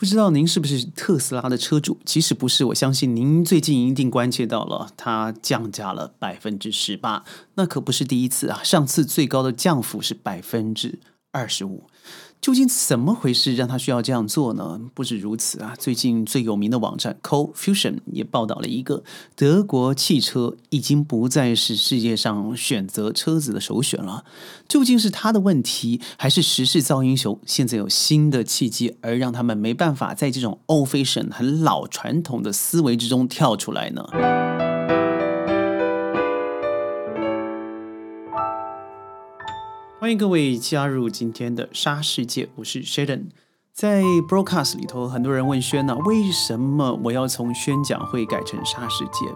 不知道您是不是特斯拉的车主？即使不是，我相信您最近一定关切到了，它降价了百分之十八，那可不是第一次啊！上次最高的降幅是百分之二十五。究竟怎么回事，让他需要这样做呢？不止如此啊，最近最有名的网站 Cofusion 也报道了一个德国汽车已经不再是世界上选择车子的首选了。究竟是他的问题，还是时势造英雄？现在有新的契机，而让他们没办法在这种 old fashion 很老传统的思维之中跳出来呢？欢迎各位加入今天的沙世界，我是 Sheldon。在 Broadcast 里头，很多人问轩呢，为什么我要从宣讲会改成沙世界，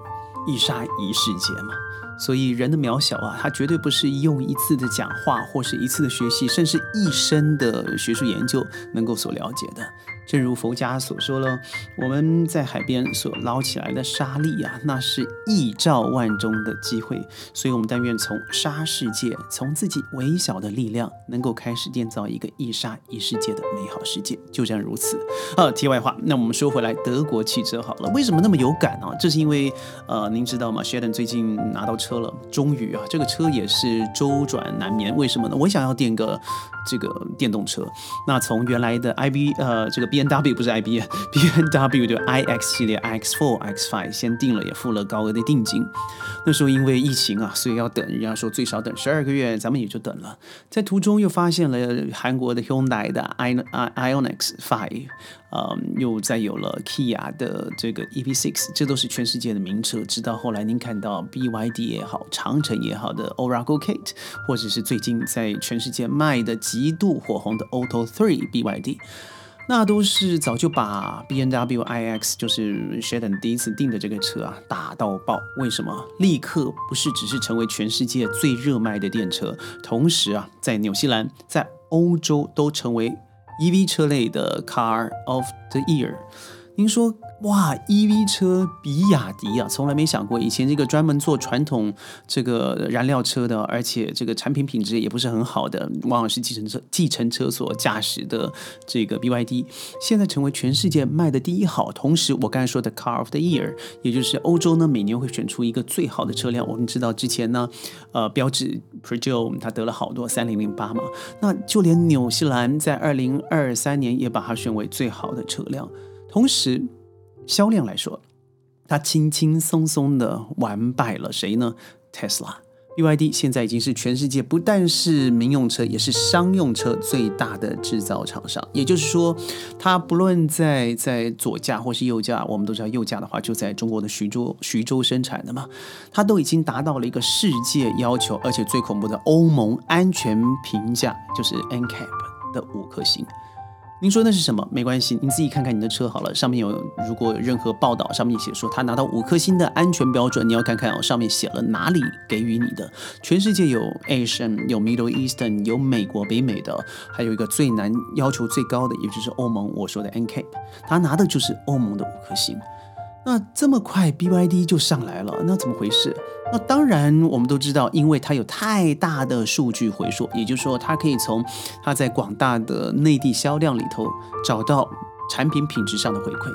一沙一世界嘛？所以人的渺小啊，他绝对不是用一次的讲话或是一次的学习，甚至一生的学术研究能够所了解的。正如佛家所说了，我们在海边所捞起来的沙粒啊，那是亿兆万中的机会。所以，我们但愿从沙世界，从自己微小的力量，能够开始建造一个一沙一世界的美好世界。就这样如此。呃，题外话，那我们说回来，德国汽车好了，为什么那么有感呢？这是因为，呃，您知道吗？Sheldon 最近拿到车了，终于啊，这个车也是周转难眠。为什么呢？我想要订个这个电动车。那从原来的 iB 呃这个。B N W 不是 I B，B N W 就 I X 系列 I X Four X Five 先定了，也付了高额的定金。那时候因为疫情啊，所以要等，人家说最少等十二个月，咱们也就等了。在途中又发现了韩国的 Hyundai 的 I I Ionix Five，呃，又再有了 Kia 的这个 E P Six，这都是全世界的名车。直到后来您看到 B Y D 也好，长城也好的 Oracle Kate，或者是最近在全世界卖的极度火红的 Auto Three B Y D。那都是早就把 B N W I X 就是 Sheldon 第一次订的这个车啊打到爆。为什么？立刻不是只是成为全世界最热卖的电车，同时啊，在纽西兰、在欧洲都成为 E V 车类的 Car of the Year。您说？哇，EV 车比亚迪啊，从来没想过。以前这个专门做传统这个燃料车的，而且这个产品品质也不是很好的，往往是计程车、计程车所驾驶的这个 BYD，现在成为全世界卖的第一好。同时，我刚才说的 Car of the Year，也就是欧洲呢每年会选出一个最好的车辆。我们知道之前呢，呃，标致 p r e g o 它得了好多三零零八嘛，那就连纽西兰在二零二三年也把它选为最好的车辆，同时。销量来说，它轻轻松松的完败了谁呢？Tesla，BYD 现在已经是全世界不但是民用车，也是商用车最大的制造厂商。也就是说，它不论在在左驾或是右驾，我们都知道右驾的话就在中国的徐州徐州生产的嘛，它都已经达到了一个世界要求，而且最恐怖的欧盟安全评价就是 NCAP 的五颗星。您说那是什么？没关系，您自己看看你的车好了。上面有，如果有任何报道，上面写说他拿到五颗星的安全标准，你要看看哦，上面写了哪里给予你的。全世界有 Asian，有 Middle Eastern，有美国北美的，还有一个最难要求最高的，也就是欧盟。我说的 NCAP，他拿的就是欧盟的五颗星。那这么快，BYD 就上来了，那怎么回事？那当然，我们都知道，因为它有太大的数据回溯，也就是说，它可以从它在广大的内地销量里头找到产品品质上的回馈。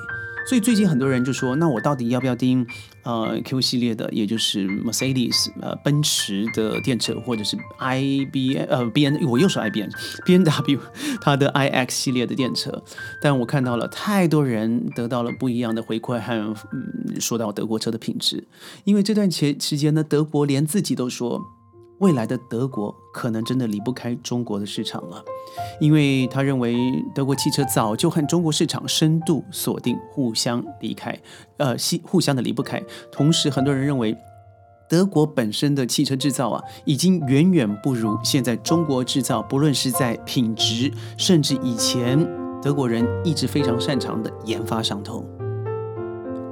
所以最近很多人就说，那我到底要不要订呃 Q 系列的，也就是 Mercedes 呃奔驰的电车，或者是 I B 呃 B N 我又是 I B N B N W 它的 I X 系列的电车，但我看到了太多人得到了不一样的回馈和嗯说到德国车的品质，因为这段期时间呢，德国连自己都说。未来的德国可能真的离不开中国的市场了，因为他认为德国汽车早就和中国市场深度锁定，互相离开，呃，互互相的离不开。同时，很多人认为德国本身的汽车制造啊，已经远远不如现在中国制造，不论是在品质，甚至以前德国人一直非常擅长的研发上头。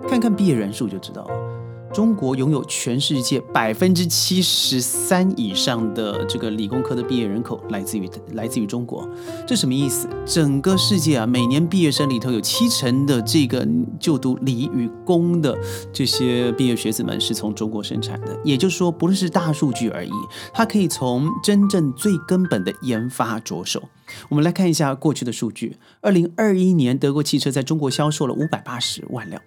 看看毕业人数就知道了。中国拥有全世界百分之七十三以上的这个理工科的毕业人口来自于来自于中国，这什么意思？整个世界啊，每年毕业生里头有七成的这个就读理与工的这些毕业学子们是从中国生产的。也就是说，不论是大数据而已，它可以从真正最根本的研发着手。我们来看一下过去的数据：二零二一年，德国汽车在中国销售了五百八十万辆。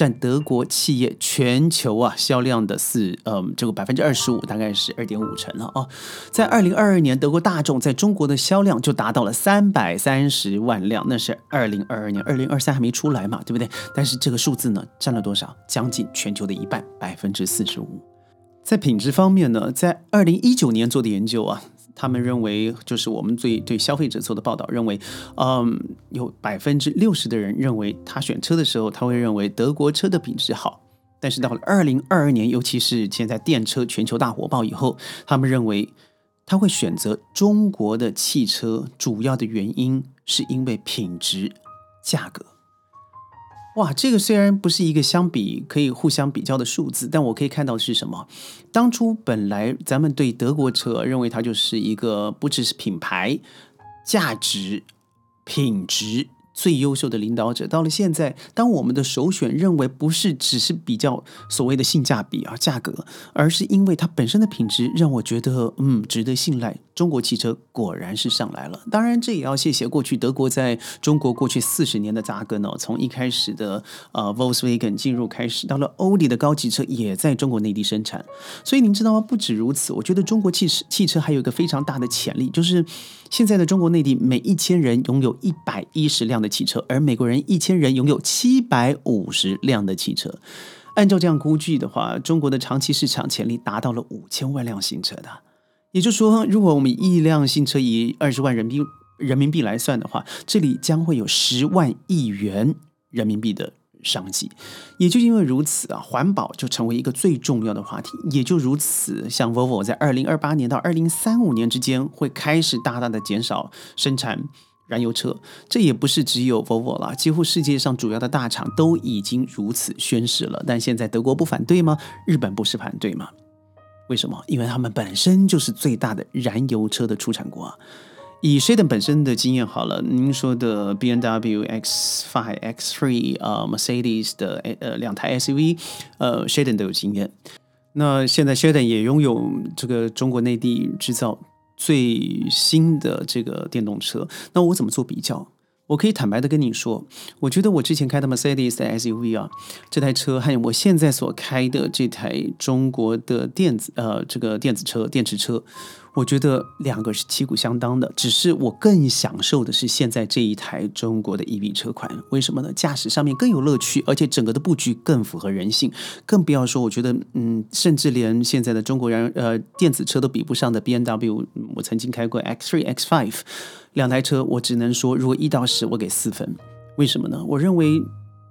占德国企业全球啊销量的四，嗯，这个百分之二十五，大概是二点五成了啊。在二零二二年，德国大众在中国的销量就达到了三百三十万辆，那是二零二二年，二零二三还没出来嘛，对不对？但是这个数字呢，占了多少？将近全球的一半，百分之四十五。在品质方面呢，在二零一九年做的研究啊。他们认为，就是我们对对消费者做的报道认为，嗯，有百分之六十的人认为他选车的时候，他会认为德国车的品质好。但是到了二零二二年，尤其是现在电车全球大火爆以后，他们认为他会选择中国的汽车，主要的原因是因为品质、价格。哇，这个虽然不是一个相比可以互相比较的数字，但我可以看到的是什么？当初本来咱们对德国车认为它就是一个不只是品牌、价值、品质。最优秀的领导者，到了现在，当我们的首选认为不是只是比较所谓的性价比啊价格，而是因为它本身的品质让我觉得嗯值得信赖。中国汽车果然是上来了，当然这也要谢谢过去德国在中国过去四十年的扎根哦。从一开始的呃 Volkswagen 进入开始，到了欧迪的高级车也在中国内地生产。所以您知道吗？不止如此，我觉得中国汽车汽车还有一个非常大的潜力，就是现在的中国内地每一千人拥有一百一十辆的。汽车，而美国人一千人拥有七百五十辆的汽车，按照这样估计的话，中国的长期市场潜力达到了五千万辆新车的。也就是说，如果我们一辆新车以二十万人民币人民币来算的话，这里将会有十万亿元人民币的商机。也就因为如此啊，环保就成为一个最重要的话题。也就如此，像 Volvo 在二零二八年到二零三五年之间会开始大大的减少生产。燃油车，这也不是只有 Volvo 了，几乎世界上主要的大厂都已经如此宣誓了。但现在德国不反对吗？日本不是反对吗？为什么？因为他们本身就是最大的燃油车的出产国啊。以 Sheldon 本身的经验好了，您说的 B N W X Five X Three 啊，Mercedes 的呃两台 SUV，呃，Sheldon 都有经验。那现在 Sheldon 也拥有这个中国内地制造。最新的这个电动车，那我怎么做比较？我可以坦白的跟你说，我觉得我之前开的 Mercedes 的 SUV 啊，这台车还有我现在所开的这台中国的电子呃这个电子车电池车。我觉得两个是旗鼓相当的，只是我更享受的是现在这一台中国的 EV 车款。为什么呢？驾驶上面更有乐趣，而且整个的布局更符合人性。更不要说，我觉得，嗯，甚至连现在的中国人呃电子车都比不上的 B N W，我曾经开过 X 三、X 五两台车，我只能说，如果一到十，我给四分。为什么呢？我认为。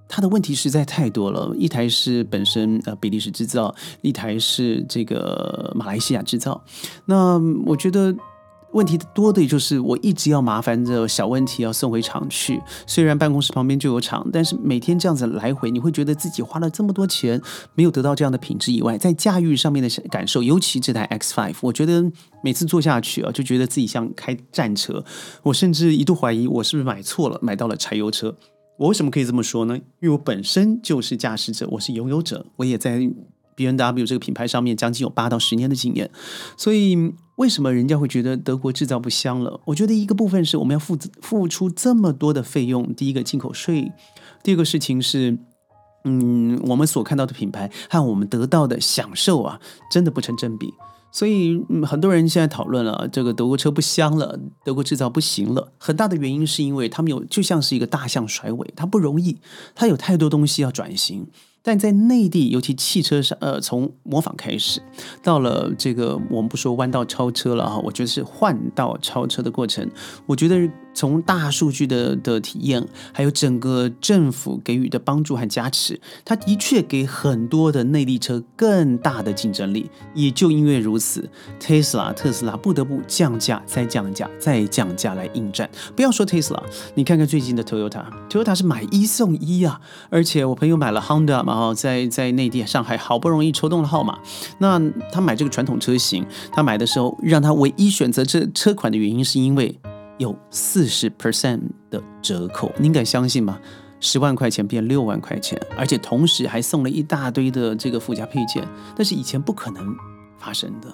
它的问题实在太多了，一台是本身呃比利时制造，一台是这个马来西亚制造。那我觉得问题多的就是我一直要麻烦着小问题要送回厂去。虽然办公室旁边就有厂，但是每天这样子来回，你会觉得自己花了这么多钱没有得到这样的品质以外，在驾驭上面的感受，尤其这台 X Five，我觉得每次坐下去啊，就觉得自己像开战车。我甚至一度怀疑我是不是买错了，买到了柴油车。我为什么可以这么说呢？因为我本身就是驾驶者，我是拥有者，我也在 B N W 这个品牌上面将近有八到十年的经验。所以，为什么人家会觉得德国制造不香了？我觉得一个部分是我们要付付出这么多的费用，第一个进口税，第二个事情是，嗯，我们所看到的品牌和我们得到的享受啊，真的不成正比。所以，嗯，很多人现在讨论了，这个德国车不香了，德国制造不行了。很大的原因是因为他们有就像是一个大象甩尾，它不容易，它有太多东西要转型。但在内地，尤其汽车上，呃，从模仿开始，到了这个我们不说弯道超车了哈，我觉得是换道超车的过程。我觉得从大数据的的体验，还有整个政府给予的帮助和加持，它的确给很多的内地车更大的竞争力。也就因为如此，Tesla 特斯拉不得不降价，再降价，再降价来应战。不要说 Tesla，你看看最近的 Toyota，Toyota 是买一送一啊！而且我朋友买了 Honda 嘛，在在内地上海好不容易抽动了号码，那他买这个传统车型，他买的时候让他唯一选择这车款的原因，是因为有四十 percent 的折扣。您敢相信吗？十万块钱变六万块钱，而且同时还送了一大堆的这个附加配件，但是以前不可能发生的。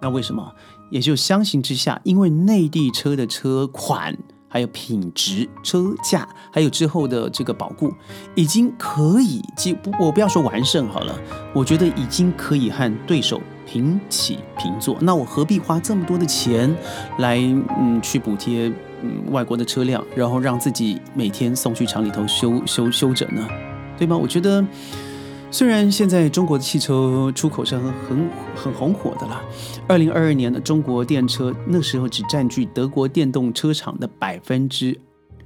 那为什么？也就相形之下，因为内地车的车款。还有品质、车价，还有之后的这个保固，已经可以，不，我不要说完胜好了，我觉得已经可以和对手平起平坐。那我何必花这么多的钱来，嗯，去补贴嗯外国的车辆，然后让自己每天送去厂里头修修修整呢？对吗？我觉得。虽然现在中国的汽车出口是很很很红火的啦，二零二二年的中国电车那时候只占据德国电动车厂的百分之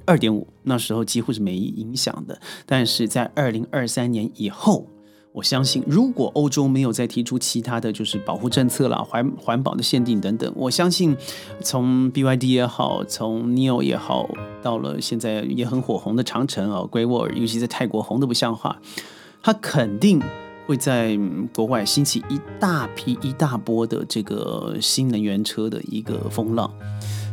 二点五，那时候几乎是没影响的。但是在二零二三年以后，我相信如果欧洲没有再提出其他的就是保护政策啦、环环保的限定等等，我相信从 BYD 也好，从 Neo 也好，到了现在也很火红的长城啊、Great Wall，尤其在泰国红的不像话。它肯定会在国外兴起一大批、一大波的这个新能源车的一个风浪。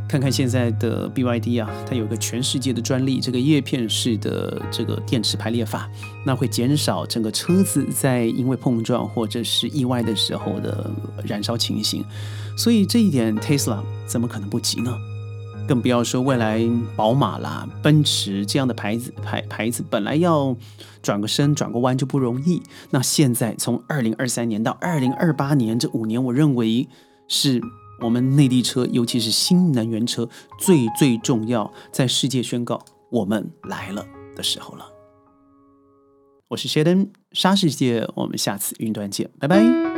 看看现在的 BYD 啊，它有个全世界的专利，这个叶片式的这个电池排列法，那会减少整个车子在因为碰撞或者是意外的时候的燃烧情形。所以这一点，Tesla 怎么可能不急呢？更不要说未来宝马啦、奔驰这样的牌子牌牌子，本来要转个身、转个弯就不容易。那现在从二零二三年到二零二八年这五年，我认为是我们内地车，尤其是新能源车最最重要，在世界宣告我们来了的时候了。我是谢登，沙世界，我们下次云端见，拜拜。